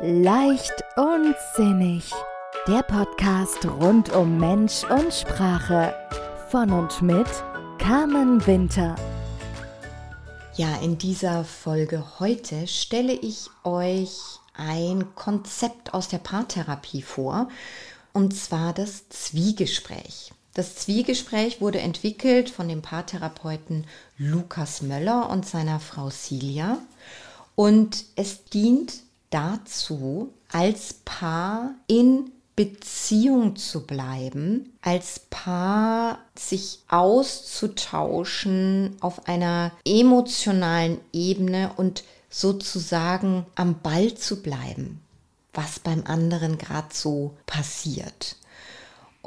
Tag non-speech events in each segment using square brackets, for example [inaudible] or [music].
Leicht und sinnig. Der Podcast rund um Mensch und Sprache. Von und mit Carmen Winter. Ja, in dieser Folge heute stelle ich euch ein Konzept aus der Paartherapie vor, und zwar das Zwiegespräch. Das Zwiegespräch wurde entwickelt von dem Paartherapeuten Lukas Möller und seiner Frau Silja und es dient dazu, als Paar in Beziehung zu bleiben, als Paar sich auszutauschen auf einer emotionalen Ebene und sozusagen am Ball zu bleiben, was beim anderen gerade so passiert.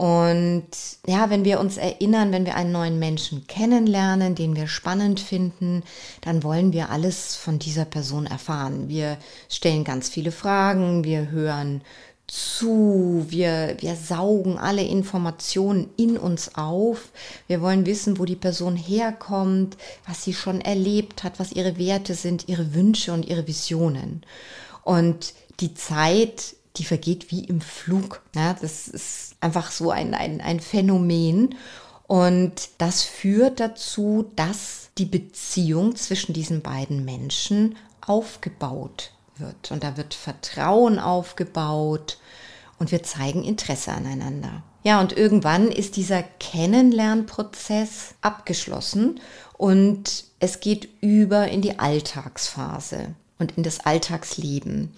Und ja, wenn wir uns erinnern, wenn wir einen neuen Menschen kennenlernen, den wir spannend finden, dann wollen wir alles von dieser Person erfahren. Wir stellen ganz viele Fragen, wir hören zu, wir, wir saugen alle Informationen in uns auf. Wir wollen wissen, wo die Person herkommt, was sie schon erlebt hat, was ihre Werte sind, ihre Wünsche und ihre Visionen. Und die Zeit die vergeht wie im Flug. Ja, das ist einfach so ein, ein, ein Phänomen. Und das führt dazu, dass die Beziehung zwischen diesen beiden Menschen aufgebaut wird. Und da wird Vertrauen aufgebaut und wir zeigen Interesse aneinander. Ja, und irgendwann ist dieser Kennenlernprozess abgeschlossen und es geht über in die Alltagsphase und in das Alltagsleben.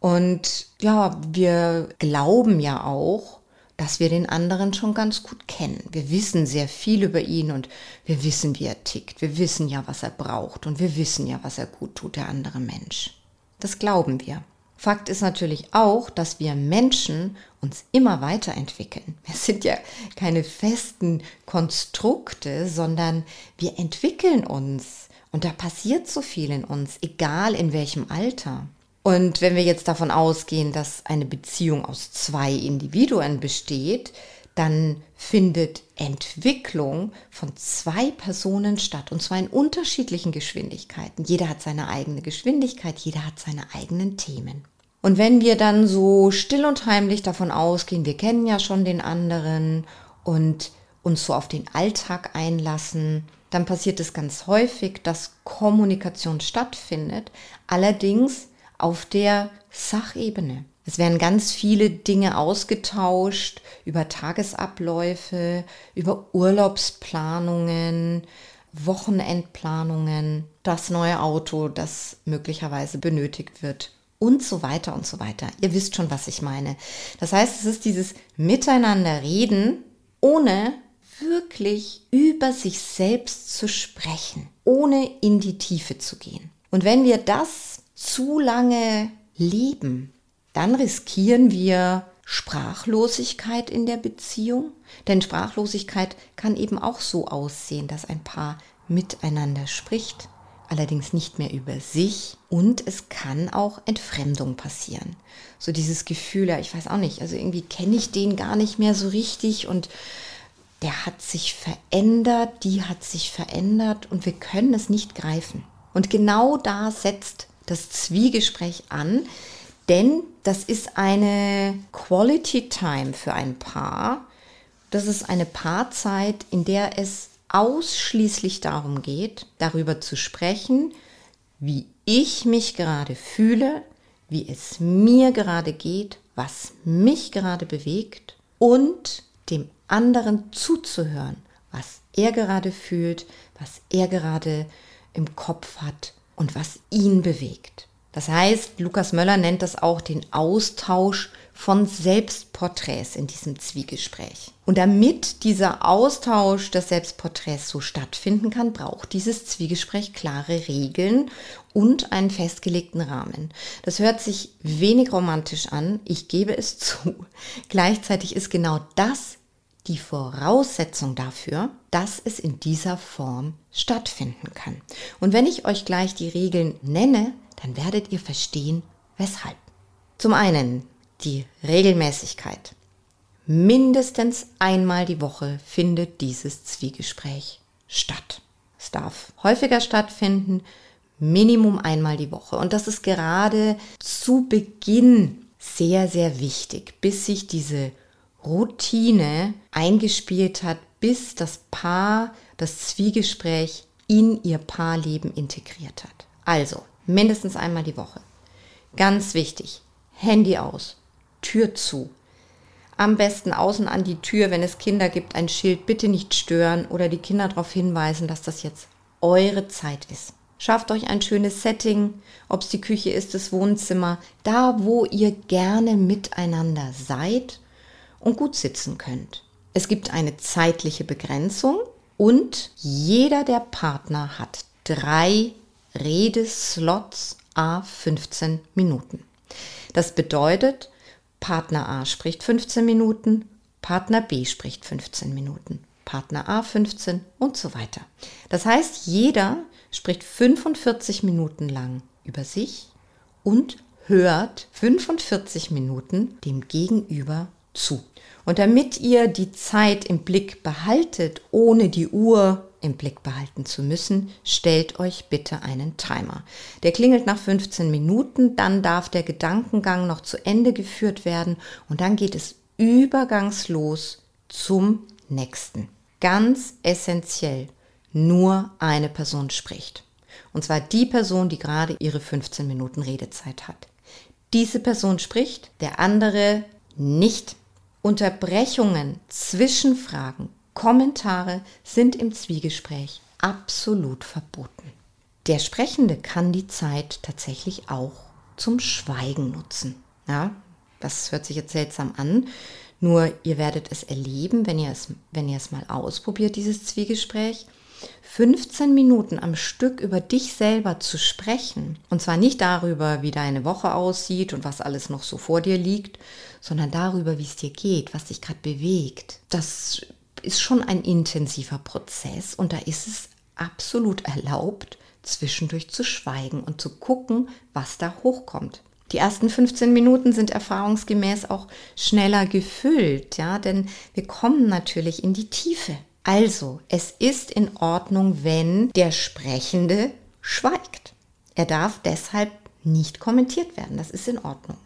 Und ja, wir glauben ja auch, dass wir den anderen schon ganz gut kennen. Wir wissen sehr viel über ihn und wir wissen, wie er tickt. Wir wissen ja, was er braucht und wir wissen ja, was er gut tut, der andere Mensch. Das glauben wir. Fakt ist natürlich auch, dass wir Menschen uns immer weiterentwickeln. Wir sind ja keine festen Konstrukte, sondern wir entwickeln uns. Und da passiert so viel in uns, egal in welchem Alter. Und wenn wir jetzt davon ausgehen, dass eine Beziehung aus zwei Individuen besteht, dann findet Entwicklung von zwei Personen statt und zwar in unterschiedlichen Geschwindigkeiten. Jeder hat seine eigene Geschwindigkeit, jeder hat seine eigenen Themen. Und wenn wir dann so still und heimlich davon ausgehen, wir kennen ja schon den anderen und uns so auf den Alltag einlassen, dann passiert es ganz häufig, dass Kommunikation stattfindet. Allerdings auf der Sachebene. Es werden ganz viele Dinge ausgetauscht über Tagesabläufe, über Urlaubsplanungen, Wochenendplanungen, das neue Auto, das möglicherweise benötigt wird und so weiter und so weiter. Ihr wisst schon, was ich meine. Das heißt, es ist dieses Miteinander reden, ohne wirklich über sich selbst zu sprechen, ohne in die Tiefe zu gehen. Und wenn wir das zu lange leben, dann riskieren wir Sprachlosigkeit in der Beziehung. Denn Sprachlosigkeit kann eben auch so aussehen, dass ein Paar miteinander spricht, allerdings nicht mehr über sich und es kann auch Entfremdung passieren. So dieses Gefühl, ja, ich weiß auch nicht, also irgendwie kenne ich den gar nicht mehr so richtig und der hat sich verändert, die hat sich verändert und wir können es nicht greifen. Und genau da setzt das Zwiegespräch an, denn das ist eine Quality Time für ein Paar. Das ist eine Paarzeit, in der es ausschließlich darum geht, darüber zu sprechen, wie ich mich gerade fühle, wie es mir gerade geht, was mich gerade bewegt und dem anderen zuzuhören, was er gerade fühlt, was er gerade im Kopf hat und was ihn bewegt. Das heißt, Lukas Möller nennt das auch den Austausch von Selbstporträts in diesem Zwiegespräch. Und damit dieser Austausch des Selbstporträts so stattfinden kann, braucht dieses Zwiegespräch klare Regeln und einen festgelegten Rahmen. Das hört sich wenig romantisch an, ich gebe es [laughs] zu. Gleichzeitig ist genau das die Voraussetzung dafür, dass es in dieser Form stattfinden kann. Und wenn ich euch gleich die Regeln nenne, dann werdet ihr verstehen, weshalb. Zum einen die Regelmäßigkeit. Mindestens einmal die Woche findet dieses Zwiegespräch statt. Es darf häufiger stattfinden, Minimum einmal die Woche. Und das ist gerade zu Beginn sehr, sehr wichtig, bis sich diese Routine eingespielt hat, bis das Paar das Zwiegespräch in ihr Paarleben integriert hat. Also mindestens einmal die Woche. Ganz wichtig, Handy aus, Tür zu. Am besten außen an die Tür, wenn es Kinder gibt, ein Schild bitte nicht stören oder die Kinder darauf hinweisen, dass das jetzt eure Zeit ist. Schafft euch ein schönes Setting, ob es die Küche ist, das Wohnzimmer, da wo ihr gerne miteinander seid und gut sitzen könnt. Es gibt eine zeitliche Begrenzung und jeder der Partner hat drei Redeslots a 15 Minuten. Das bedeutet, Partner A spricht 15 Minuten, Partner B spricht 15 Minuten, Partner A 15 und so weiter. Das heißt, jeder spricht 45 Minuten lang über sich und hört 45 Minuten dem Gegenüber zu. Und damit ihr die Zeit im Blick behaltet, ohne die Uhr im Blick behalten zu müssen, stellt euch bitte einen Timer. Der klingelt nach 15 Minuten, dann darf der Gedankengang noch zu Ende geführt werden und dann geht es übergangslos zum nächsten. Ganz essentiell, nur eine Person spricht. Und zwar die Person, die gerade ihre 15 Minuten Redezeit hat. Diese Person spricht, der andere nicht. Unterbrechungen, Zwischenfragen, Kommentare sind im Zwiegespräch absolut verboten. Der Sprechende kann die Zeit tatsächlich auch zum Schweigen nutzen. Ja, das hört sich jetzt seltsam an, nur ihr werdet es erleben, wenn ihr es, wenn ihr es mal ausprobiert, dieses Zwiegespräch. 15 Minuten am Stück über dich selber zu sprechen, und zwar nicht darüber, wie deine Woche aussieht und was alles noch so vor dir liegt, sondern darüber, wie es dir geht, was dich gerade bewegt, das ist schon ein intensiver Prozess und da ist es absolut erlaubt, zwischendurch zu schweigen und zu gucken, was da hochkommt. Die ersten 15 Minuten sind erfahrungsgemäß auch schneller gefüllt, ja, denn wir kommen natürlich in die Tiefe. Also, es ist in Ordnung, wenn der Sprechende schweigt. Er darf deshalb nicht kommentiert werden. Das ist in Ordnung.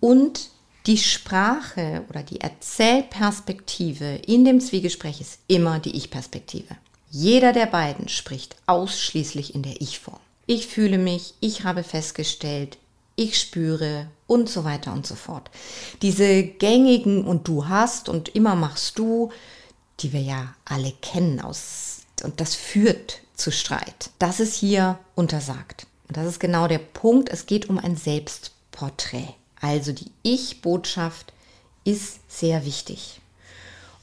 Und die Sprache oder die Erzählperspektive in dem Zwiegespräch ist immer die Ich-Perspektive. Jeder der beiden spricht ausschließlich in der Ich-Form. Ich fühle mich, ich habe festgestellt, ich spüre und so weiter und so fort. Diese gängigen und du hast und immer machst du, die wir ja alle kennen aus, und das führt zu Streit. Das ist hier untersagt. Und das ist genau der Punkt. Es geht um ein Selbstporträt. Also die Ich-Botschaft ist sehr wichtig.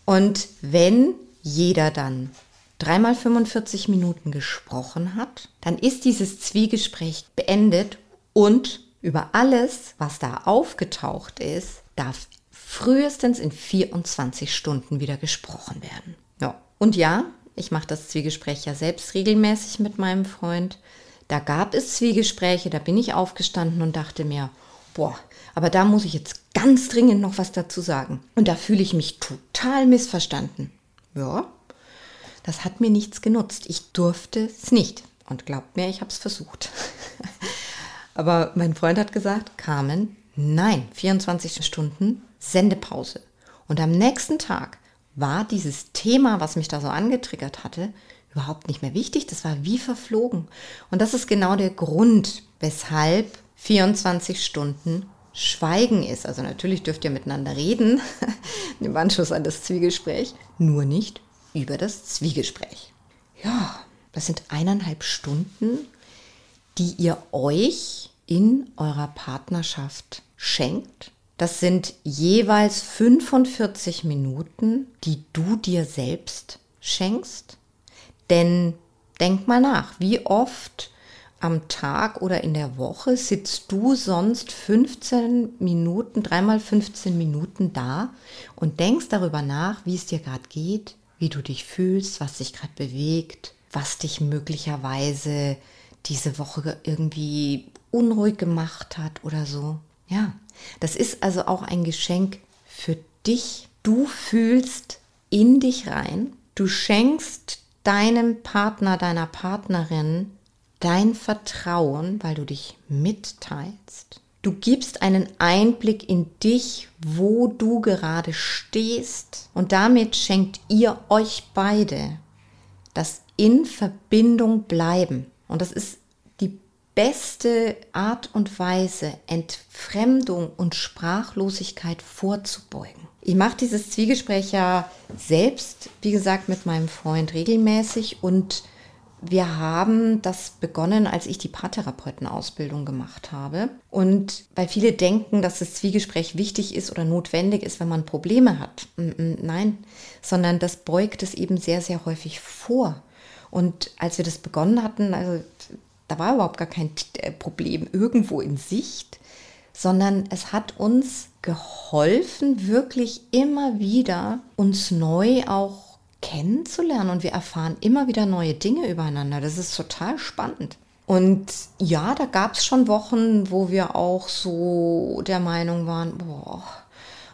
Und wenn jeder dann dreimal 45 Minuten gesprochen hat, dann ist dieses Zwiegespräch beendet und über alles, was da aufgetaucht ist, darf frühestens in 24 Stunden wieder gesprochen werden. Ja. Und ja, ich mache das Zwiegespräch ja selbst regelmäßig mit meinem Freund. Da gab es Zwiegespräche, da bin ich aufgestanden und dachte mir, boah, aber da muss ich jetzt ganz dringend noch was dazu sagen. Und da fühle ich mich total missverstanden. Ja, das hat mir nichts genutzt. Ich durfte es nicht. Und glaubt mir, ich habe es versucht. [laughs] aber mein Freund hat gesagt, Carmen, nein, 24 Stunden Sendepause. Und am nächsten Tag war dieses Thema, was mich da so angetriggert hatte, überhaupt nicht mehr wichtig. Das war wie verflogen. Und das ist genau der Grund, weshalb 24 Stunden Schweigen ist. Also natürlich dürft ihr miteinander reden [laughs] im Anschluss an das Zwiegespräch, nur nicht über das Zwiegespräch. Ja, das sind eineinhalb Stunden, die ihr euch in eurer Partnerschaft schenkt. Das sind jeweils 45 Minuten, die du dir selbst schenkst. Denn denk mal nach, wie oft am Tag oder in der Woche sitzt du sonst 15 Minuten, dreimal 15 Minuten da und denkst darüber nach, wie es dir gerade geht, wie du dich fühlst, was dich gerade bewegt, was dich möglicherweise diese Woche irgendwie unruhig gemacht hat oder so. Ja, das ist also auch ein Geschenk für dich. Du fühlst in dich rein, du schenkst deinem Partner, deiner Partnerin dein Vertrauen, weil du dich mitteilst. Du gibst einen Einblick in dich, wo du gerade stehst. Und damit schenkt ihr euch beide das in Verbindung bleiben. Und das ist beste Art und Weise, Entfremdung und Sprachlosigkeit vorzubeugen. Ich mache dieses Zwiegespräch ja selbst, wie gesagt, mit meinem Freund regelmäßig und wir haben das begonnen, als ich die Paartherapeutenausbildung gemacht habe. Und weil viele denken, dass das Zwiegespräch wichtig ist oder notwendig ist, wenn man Probleme hat. Nein, sondern das beugt es eben sehr, sehr häufig vor. Und als wir das begonnen hatten, also da war überhaupt gar kein äh, Problem irgendwo in Sicht, sondern es hat uns geholfen, wirklich immer wieder uns neu auch kennenzulernen und wir erfahren immer wieder neue Dinge übereinander. Das ist total spannend. Und ja, da gab es schon Wochen, wo wir auch so der Meinung waren, boah,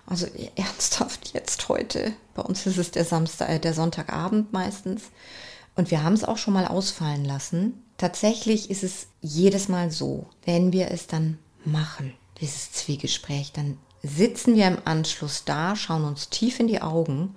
also ernsthaft jetzt heute. Bei uns ist es der Samstag, äh, der Sonntagabend meistens. Und wir haben es auch schon mal ausfallen lassen. Tatsächlich ist es jedes Mal so, wenn wir es dann machen, dieses Zwiegespräch, dann sitzen wir im Anschluss da, schauen uns tief in die Augen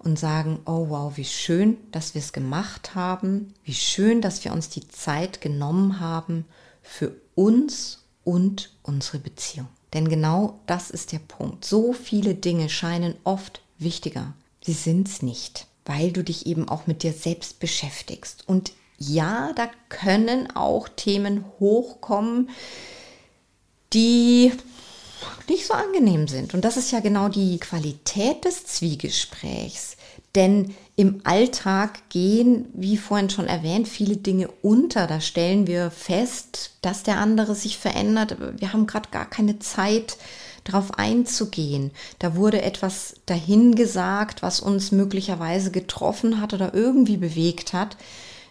und sagen, oh wow, wie schön, dass wir es gemacht haben, wie schön, dass wir uns die Zeit genommen haben für uns und unsere Beziehung. Denn genau das ist der Punkt. So viele Dinge scheinen oft wichtiger. Sie sind es nicht, weil du dich eben auch mit dir selbst beschäftigst. Und ja, da können auch Themen hochkommen, die nicht so angenehm sind. Und das ist ja genau die Qualität des Zwiegesprächs. Denn im Alltag gehen, wie vorhin schon erwähnt, viele Dinge unter. Da stellen wir fest, dass der andere sich verändert. Wir haben gerade gar keine Zeit, darauf einzugehen. Da wurde etwas dahingesagt, was uns möglicherweise getroffen hat oder irgendwie bewegt hat.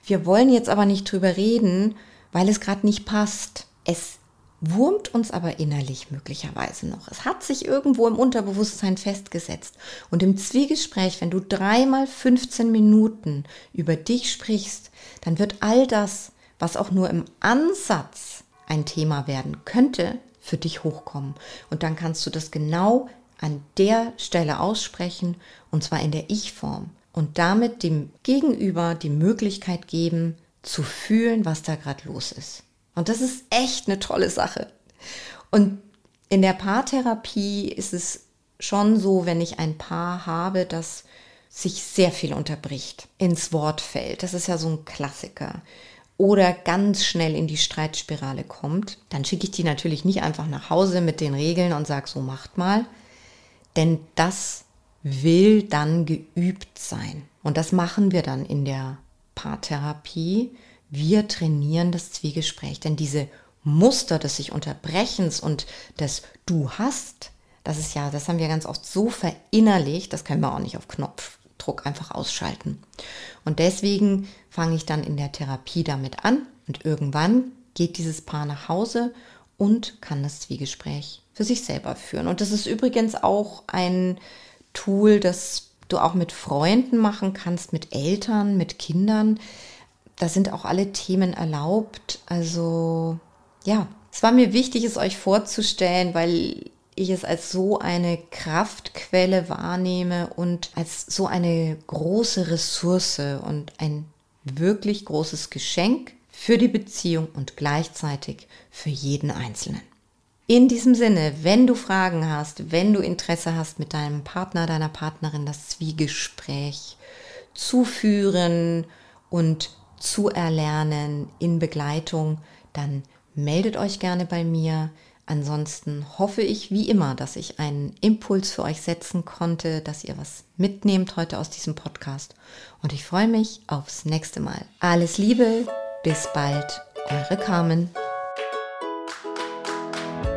Wir wollen jetzt aber nicht drüber reden, weil es gerade nicht passt. Es wurmt uns aber innerlich möglicherweise noch. Es hat sich irgendwo im Unterbewusstsein festgesetzt. Und im Zwiegespräch, wenn du dreimal 15 Minuten über dich sprichst, dann wird all das, was auch nur im Ansatz ein Thema werden könnte, für dich hochkommen. Und dann kannst du das genau an der Stelle aussprechen, und zwar in der Ich-Form. Und damit dem Gegenüber die Möglichkeit geben, zu fühlen, was da gerade los ist. Und das ist echt eine tolle Sache. Und in der Paartherapie ist es schon so, wenn ich ein Paar habe, das sich sehr viel unterbricht, ins Wort fällt. Das ist ja so ein Klassiker. Oder ganz schnell in die Streitspirale kommt, dann schicke ich die natürlich nicht einfach nach Hause mit den Regeln und sage, so macht mal. Denn das will dann geübt sein. Und das machen wir dann in der Paartherapie wir trainieren das Zwiegespräch, denn diese Muster des sich Unterbrechens und des Du hast, das ist ja, das haben wir ganz oft so verinnerlicht, das können wir auch nicht auf Knopfdruck einfach ausschalten. Und deswegen fange ich dann in der Therapie damit an und irgendwann geht dieses Paar nach Hause und kann das Zwiegespräch für sich selber führen. Und das ist übrigens auch ein Tool, das du auch mit Freunden machen kannst, mit Eltern, mit Kindern da sind auch alle Themen erlaubt. Also ja, es war mir wichtig, es euch vorzustellen, weil ich es als so eine Kraftquelle wahrnehme und als so eine große Ressource und ein wirklich großes Geschenk für die Beziehung und gleichzeitig für jeden Einzelnen. In diesem Sinne, wenn du Fragen hast, wenn du Interesse hast, mit deinem Partner, deiner Partnerin das Zwiegespräch zu führen und zu erlernen in Begleitung, dann meldet euch gerne bei mir. Ansonsten hoffe ich wie immer, dass ich einen Impuls für euch setzen konnte, dass ihr was mitnehmt heute aus diesem Podcast. Und ich freue mich aufs nächste Mal. Alles Liebe, bis bald, eure Carmen.